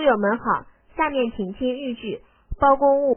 书友们好，下面请听豫剧《包公误》。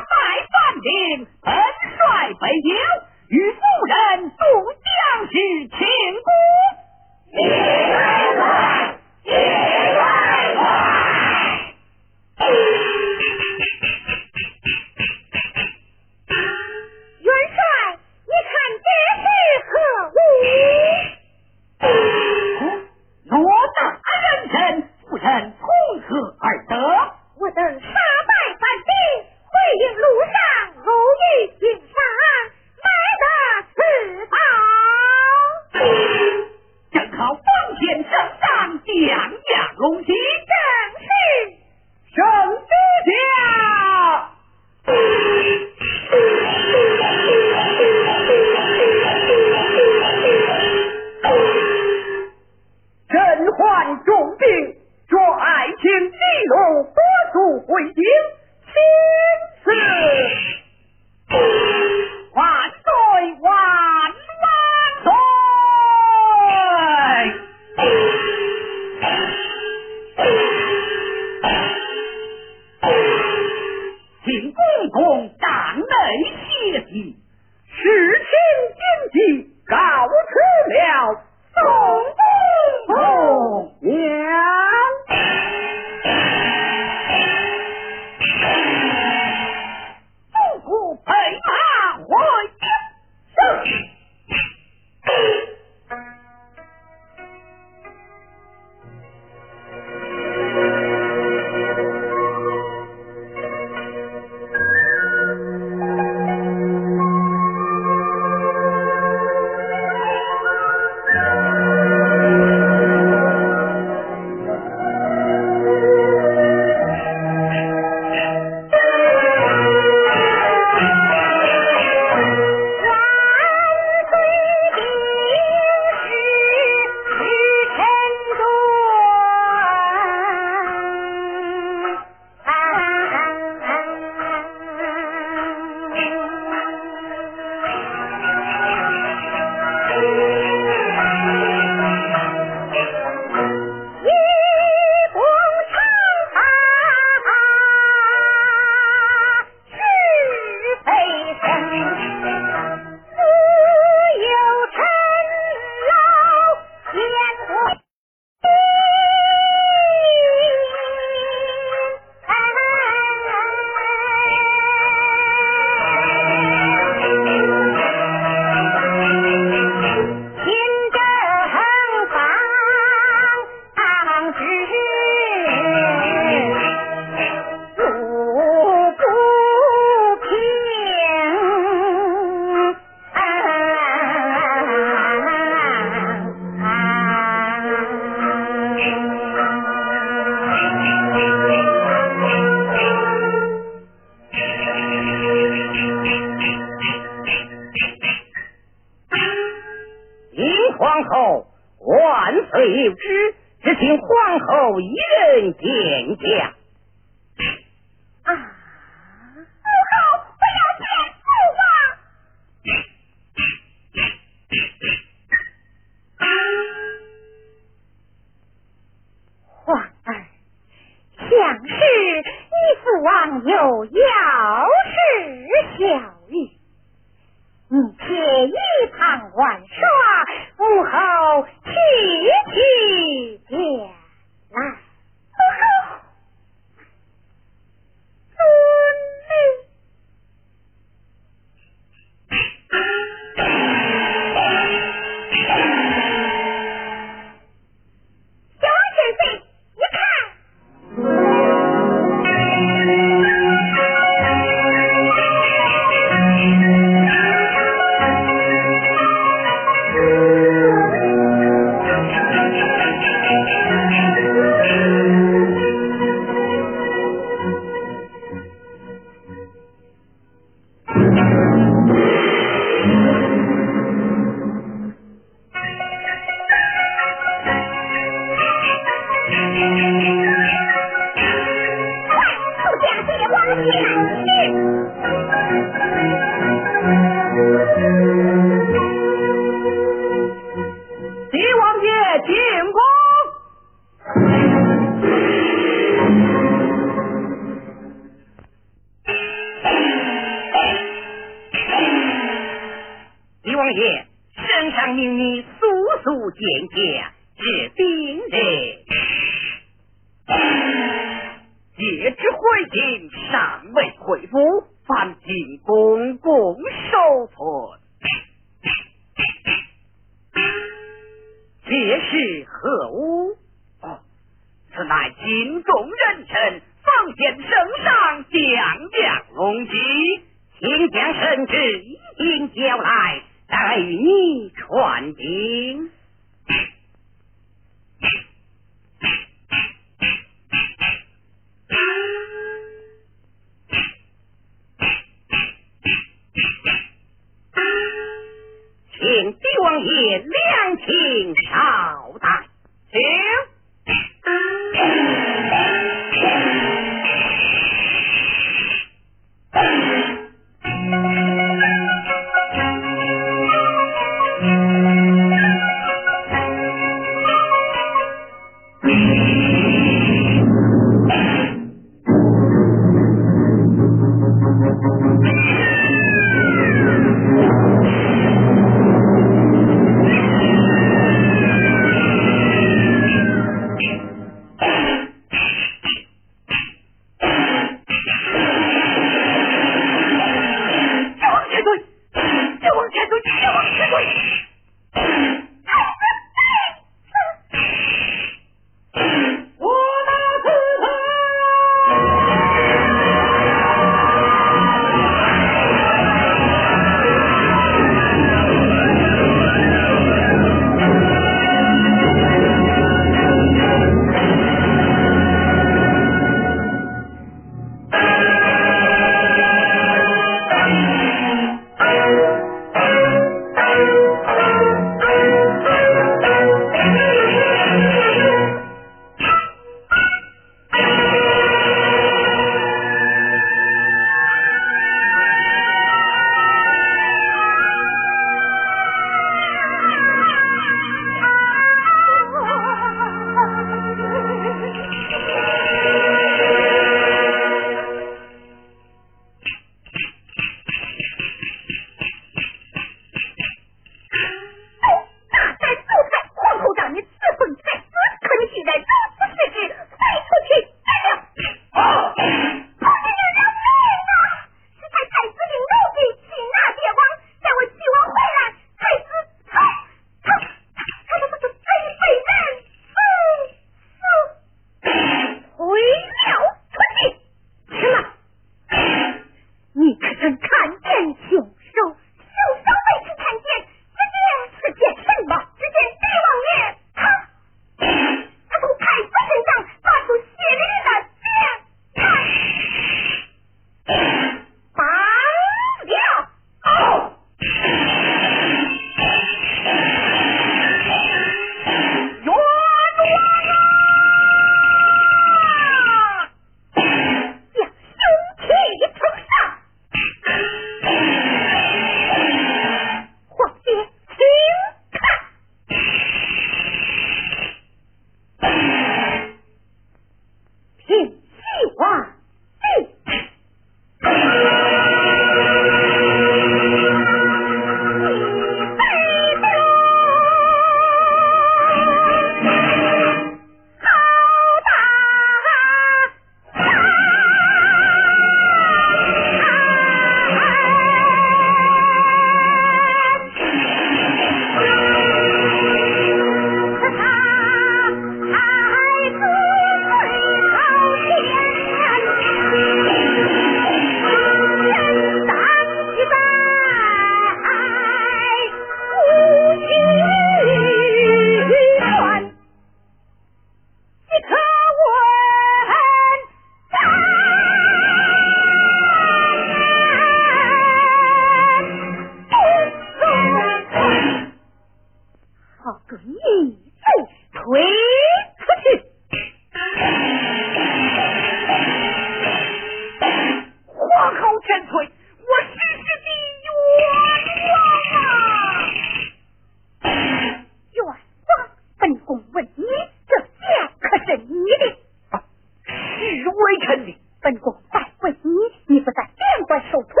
你不ประสาทแก้มกว่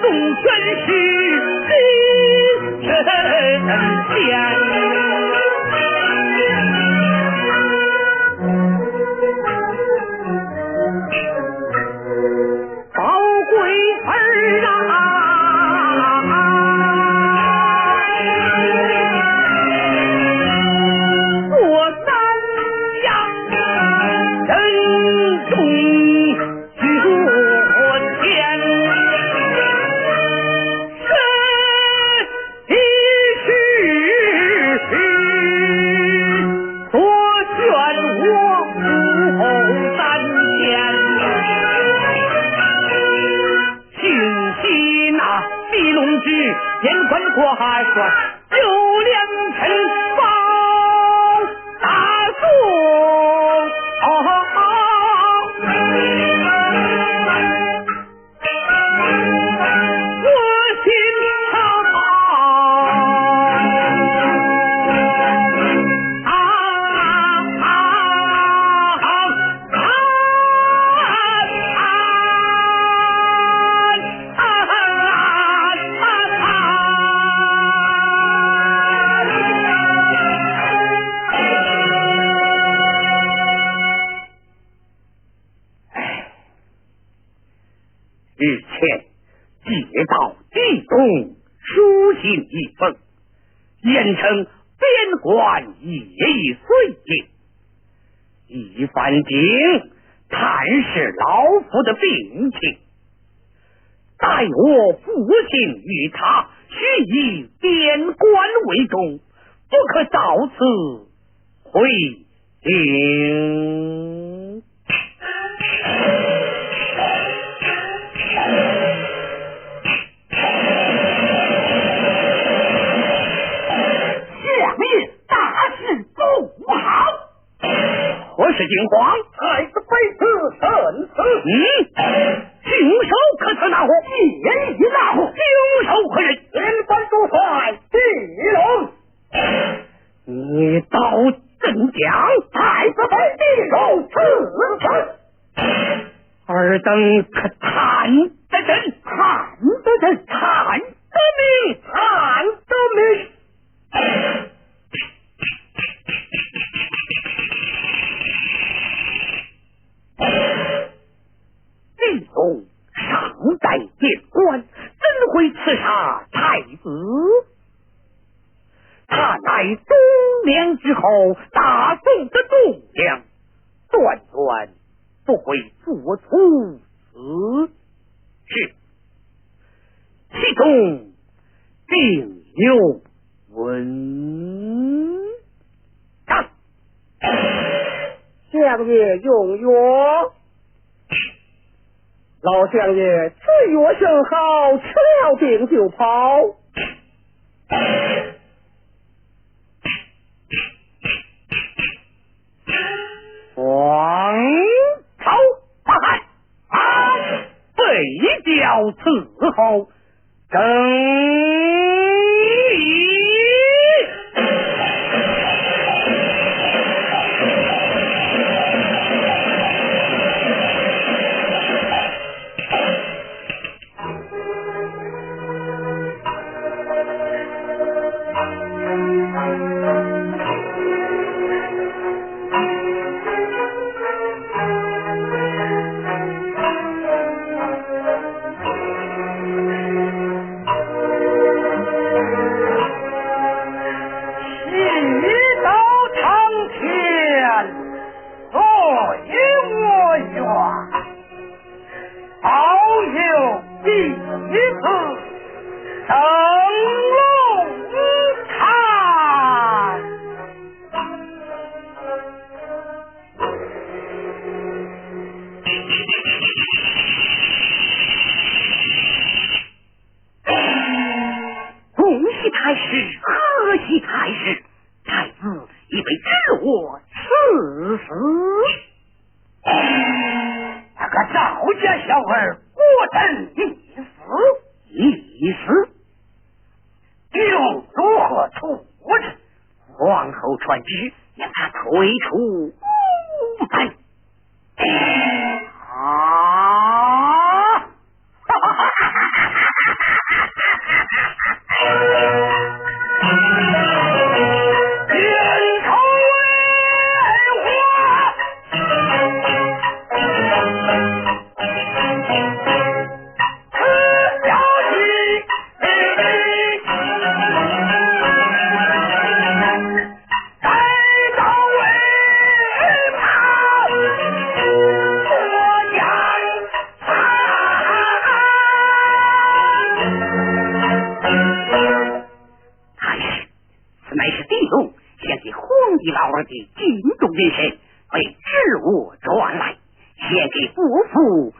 就算是飞升天。以边关为重，不可到此回京。是惊慌，太子被刺甚死。嗯，凶手可曾拿获？一已拿获。凶手可人？边关主帅地龙。你道怎讲？太子被地龙刺死。尔等可探得真？探得真？探得明？探得明？地龙尚在边关，怎会刺杀太子？他乃东梁之后，大宋的栋梁，断断不会做出此事，其中定有文章。相爷用药。老相爷，这药甚好，吃了病就跑。王朝大汉啊，北调伺候，正。我的金中元帅为致我传来，献给国父。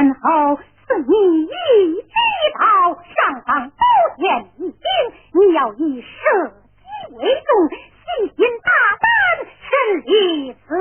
然后送你一击炮上方都显一兵你要以射击为重信心大胆身体死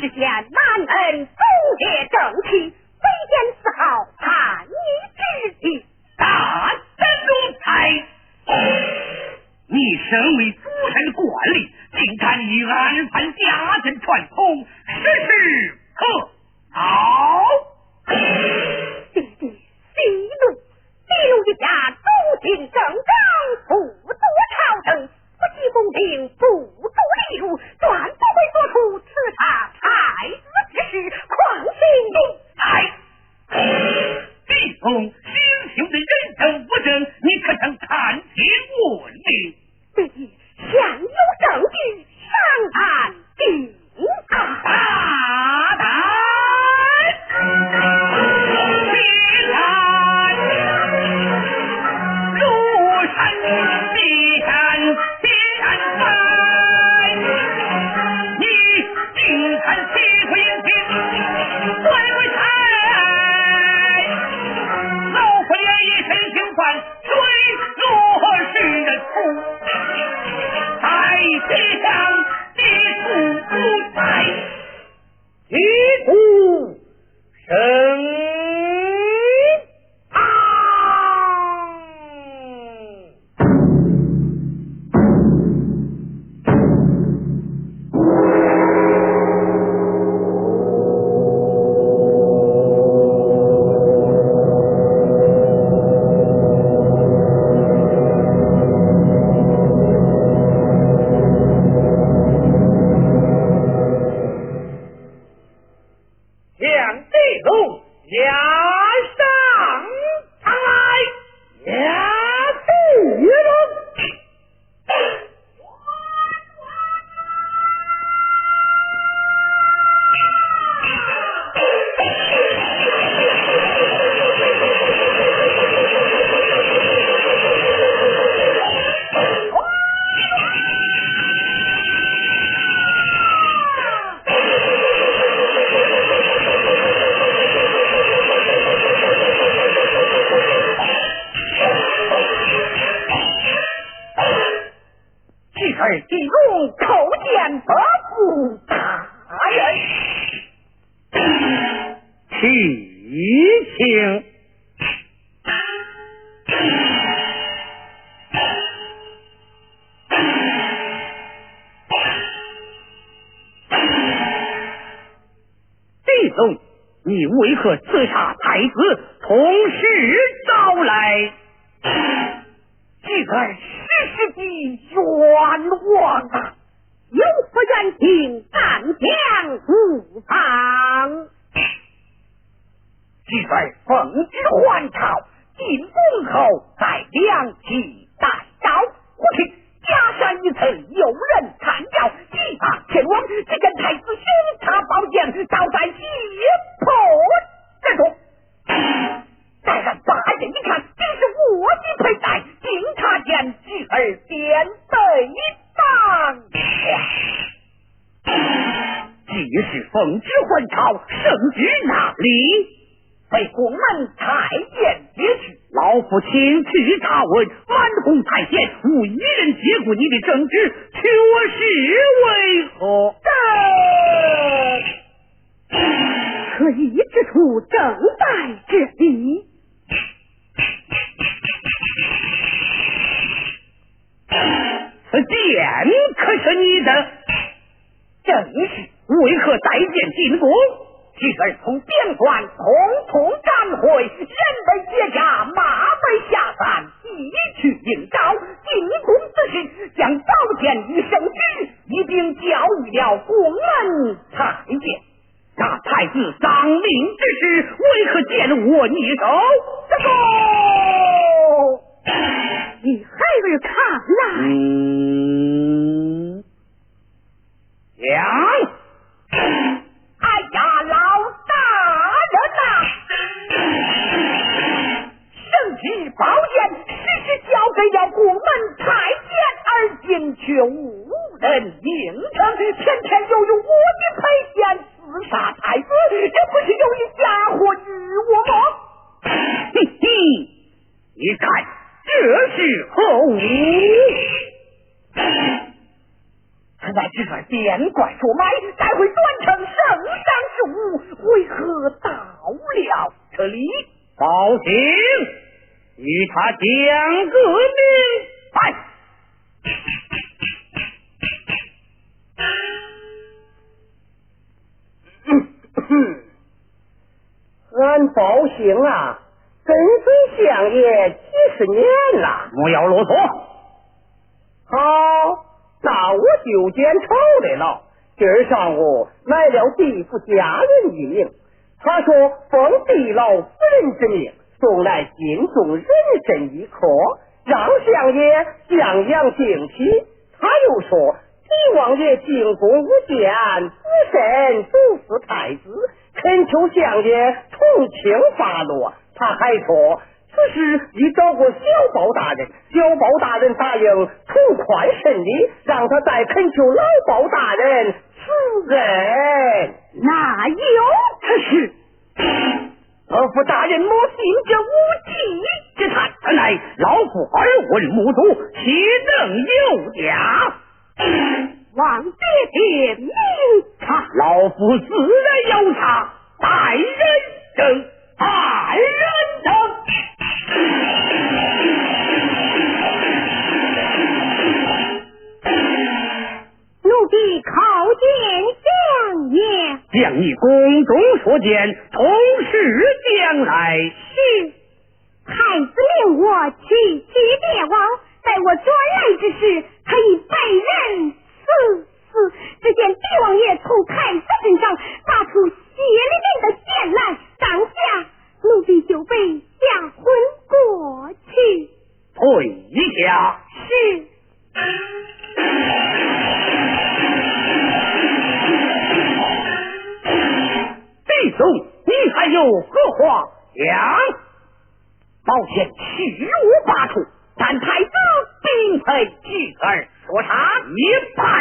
是这样的还朝，圣旨哪里？被宫门太监劫去。老夫亲去查问，满宫太监无一人接过你的圣旨，却是为何？可疑之处正在这里。此剑可是你的？正是。为何再见进宫几个人从边关统统赶回人在街下马在下山一去应招进宫之时将刀剑与圣君一并交予了宫门太监那太子丧命之时为何见我你手？你还没看呐。娘。哎呀，老大人呐，圣旨宝剑时时交给了宫门太监，而今却无人应承。偏偏由于我的佩剑刺杀太子，这不是有一家伙与我吗？嘿嘿，你看这是何物？他在这个变怪不怪，待会断成圣上之物，为何到了这里？报警，与他讲个明白。俺报信啊，跟随相爷几十年了，莫要啰嗦。好。那我就见朝来了。今儿上午来了地府家人一名，他说奉地老夫人之命，送来敬中人参一颗，让相爷降阳敬取。他又说，帝王爷进宫无见，不慎毒死太子，恳求相爷从轻发落。他还说。此事已找过小宝大人，小宝大人答应从宽审理，让他再恳求老宝大人赐恩。哪有？此事老夫大人莫信这无稽之谈，此乃老夫耳闻目睹，岂能有假？望爹爹明察，老夫自然有他，待人等，待人等。奴婢叩见相爷，将你宫中所见同时将来。是，太子命我去接帝王，待我转来之时，可以被人四死。只见帝王爷从太子身上拔出血淋淋的剑来，当下。奴婢就被吓昏过去。退一下。是。弟兄，你还有何话讲？抱歉，虚无八处，但太子并非巨儿，说啥？明怕。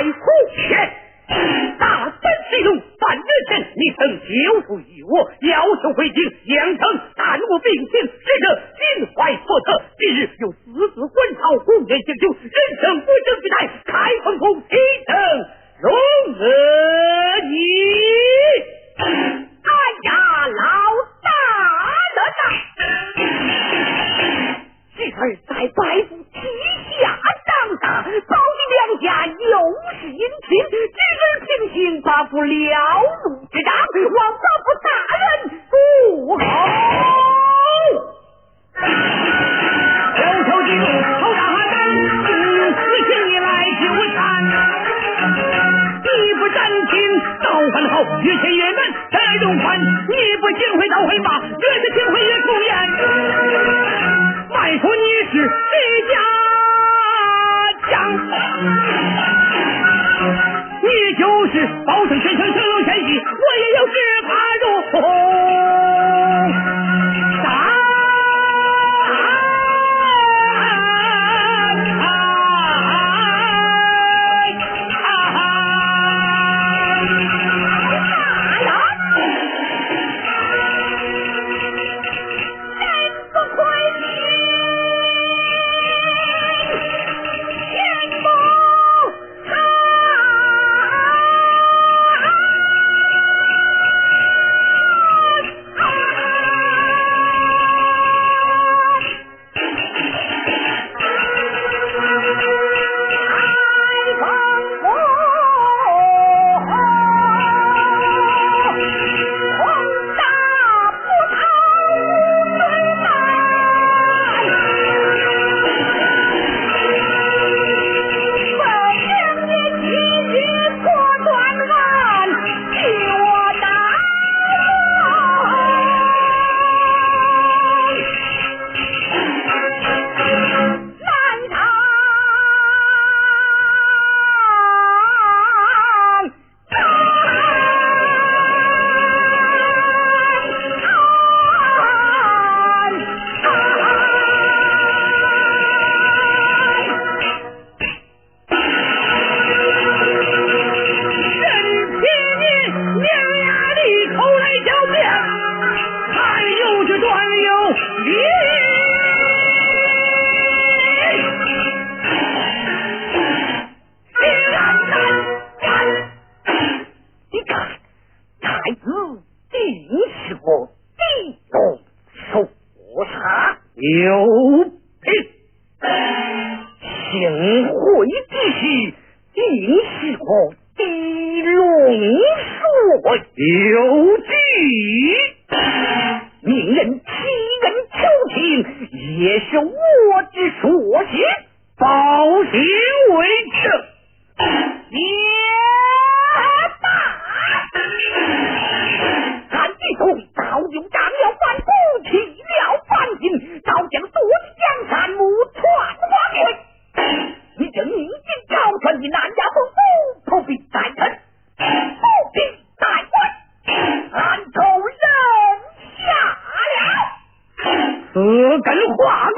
我跟华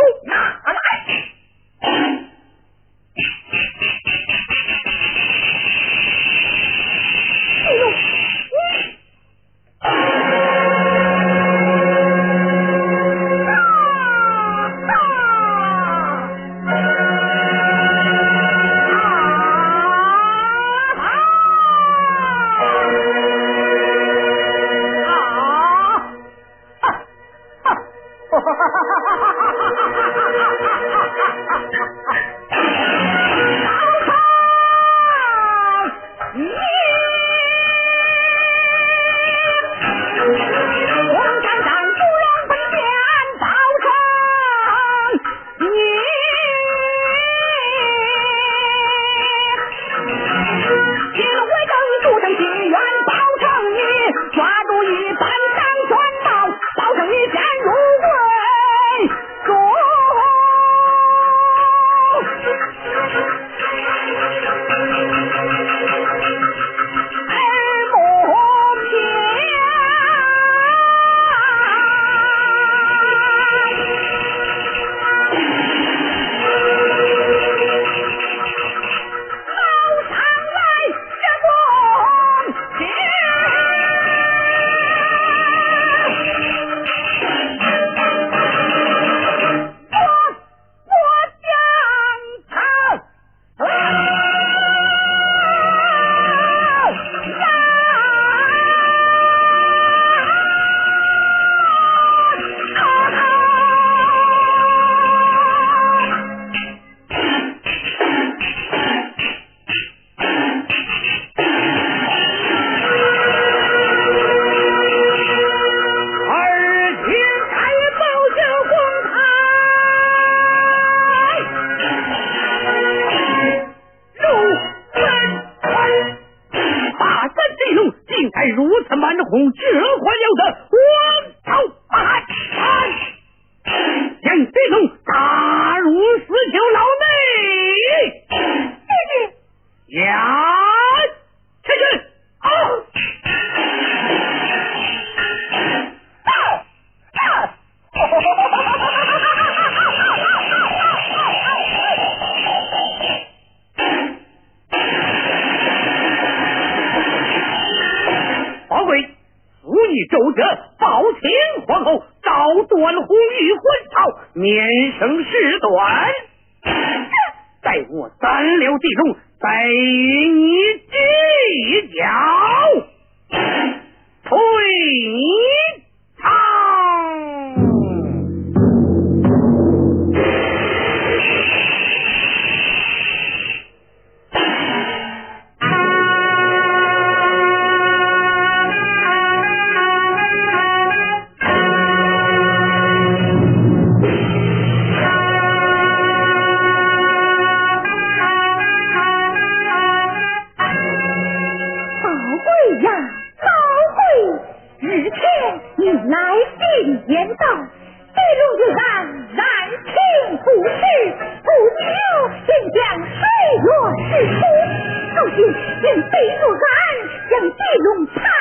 背竹竿，将地龙。